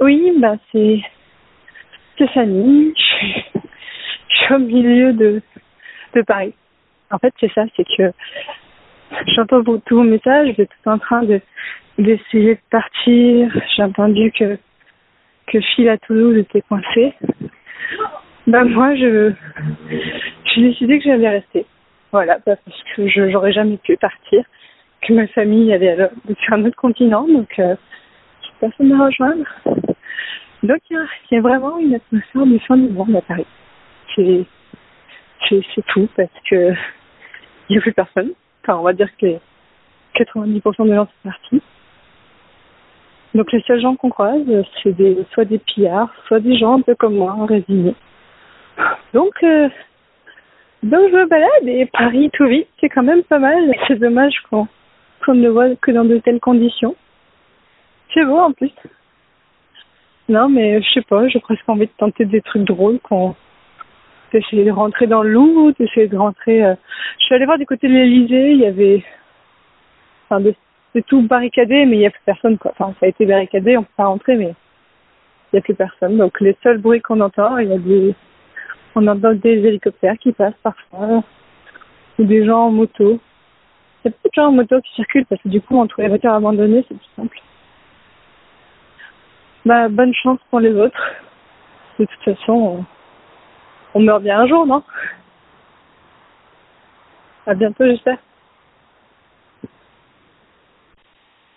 Oui, bah c'est Stéphanie. Je suis, au milieu de, de Paris. En fait, c'est ça, c'est que j'entends tous vos messages, vous êtes tout en train de d'essayer de partir. J'ai entendu que que Phil à Toulouse était coincé. Bah moi, je j'ai décidé que j'allais rester. Voilà, bah, parce que je j'aurais jamais pu partir, que ma famille allait sur un autre continent, donc euh, personne à rejoindre. Donc il y, a, vraiment une atmosphère de fin du monde à Paris. C'est c'est tout parce que il n'y a plus personne. Enfin, on va dire que 90% des gens sont partis. Donc les seuls gens qu'on croise, c'est des, soit des pillards, soit des gens un peu comme moi, résignés. Donc, euh, donc je me balade et Paris tout vite, c'est quand même pas mal. C'est dommage qu'on qu'on ne le voit que dans de telles conditions. C'est beau en plus. Non, mais je sais pas, j'ai presque envie de tenter des trucs drôles qu'on d'essayer de rentrer dans le loup, d'essayer de rentrer. Euh... Je suis allée voir du côté de l'Elysée, il y avait enfin c'est tout barricadé, mais il n'y a plus personne quoi. Enfin, ça a été barricadé, on peut pas rentrer, mais il n'y a plus personne. Donc les seuls bruits qu'on entend, il y a des on entend des hélicoptères qui passent parfois, ou des gens en moto. Il y a beaucoup de gens en moto qui circulent parce que du coup, entre les voitures abandonnées, c'est plus simple. Bah, bonne chance pour les autres. De toute façon, on, on meurt bien un jour, non? À bientôt, j'espère.